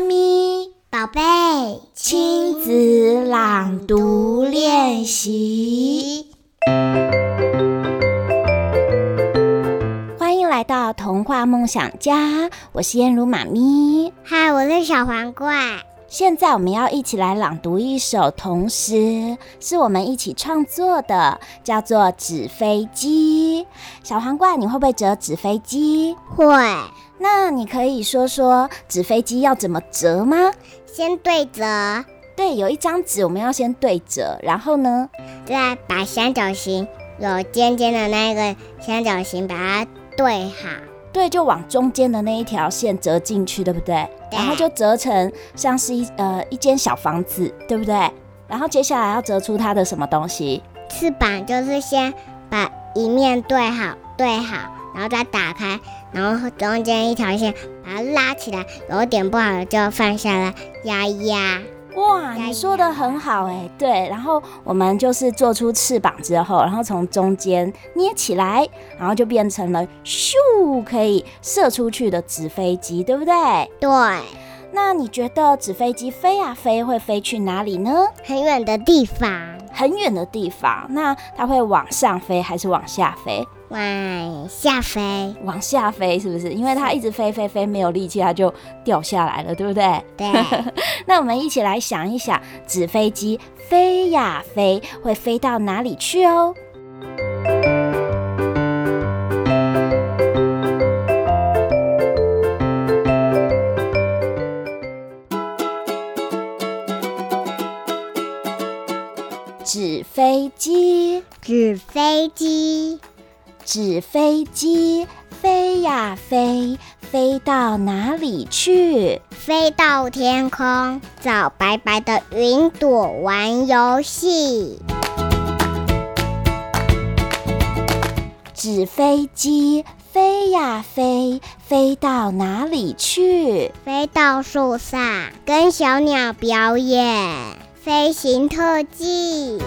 妈咪，宝贝，亲子朗读练习。欢迎来到童话梦想家，我是燕如妈咪。嗨，我是小皇冠。现在我们要一起来朗读一首童诗，是我们一起创作的，叫做《纸飞机》。小皇冠，你会不会折纸飞机？会。那你可以说说纸飞机要怎么折吗？先对折。对，有一张纸，我们要先对折，然后呢，再把三角形有尖尖的那个三角形把它对好。对，就往中间的那一条线折进去，对不对？对。然后就折成像是一呃一间小房子，对不对？然后接下来要折出它的什么东西？翅膀，就是先把一面对好，对好，然后再打开，然后中间一条线把它拉起来，有点不好的就放下来压一压。哇，你说的很好哎，对，然后我们就是做出翅膀之后，然后从中间捏起来，然后就变成了咻，可以射出去的纸飞机，对不对？对。那你觉得纸飞机飞呀飞，会飞去哪里呢？很远的地方。很远的地方，那它会往上飞还是往下飞？往下飞。往下飞是不是？因为它一直飞飞飞，没有力气，它就掉下来了，对不对？对。那我们一起来想一想，纸飞机飞呀飞，会飞到哪里去哦？飞机，纸飞机飞呀飞，飞到哪里去？飞到天空，找白白的云朵玩游戏。纸飞机飞呀飞，飞到哪里去？飞到树上，跟小鸟表演。飞行特技，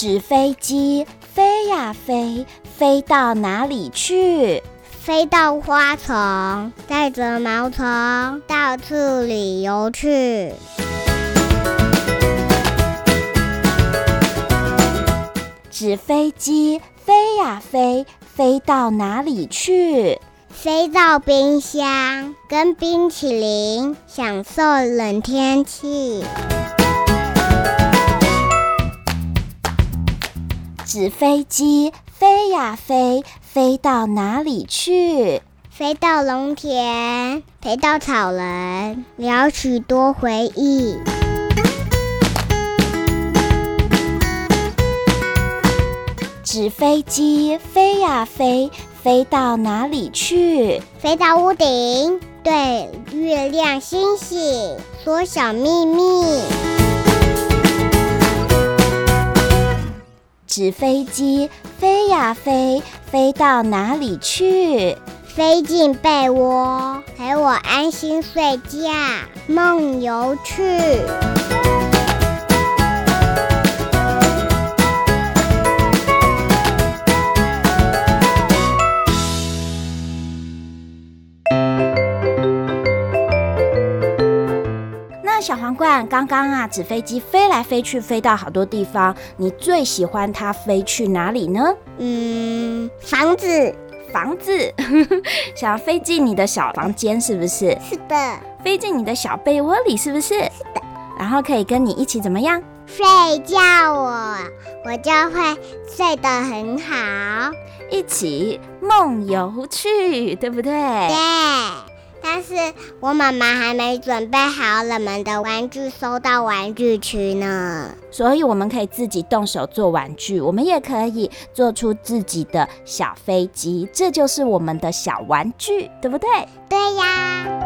纸飞机飞呀飞，飞到哪里去？飞到花丛，带着毛虫到处旅游去。纸飞机飞呀飞，飞到哪里去？飞到冰箱，跟冰淇淋享受冷天气。纸飞机飞呀飞，飞到哪里去？飞到农田，飞到草人，聊许多回忆。纸飞机飞呀飞。飞到哪里去？飞到屋顶，对月亮星星说小秘密。纸飞机飞呀飞，飞到哪里去？飞进被窝，陪我安心睡觉，梦游去。小皇冠，刚刚啊，纸飞机飞来飞去，飞到好多地方。你最喜欢它飞去哪里呢？嗯，房子，房子，想要飞进你的小房间，是不是？是的。飞进你的小被窝里，是不是？是的。然后可以跟你一起怎么样？睡觉我，我就会睡得很好。一起梦游去，对不对？对。但是我妈妈还没准备好我们的玩具收到玩具区呢，所以我们可以自己动手做玩具，我们也可以做出自己的小飞机，这就是我们的小玩具，对不对？对呀。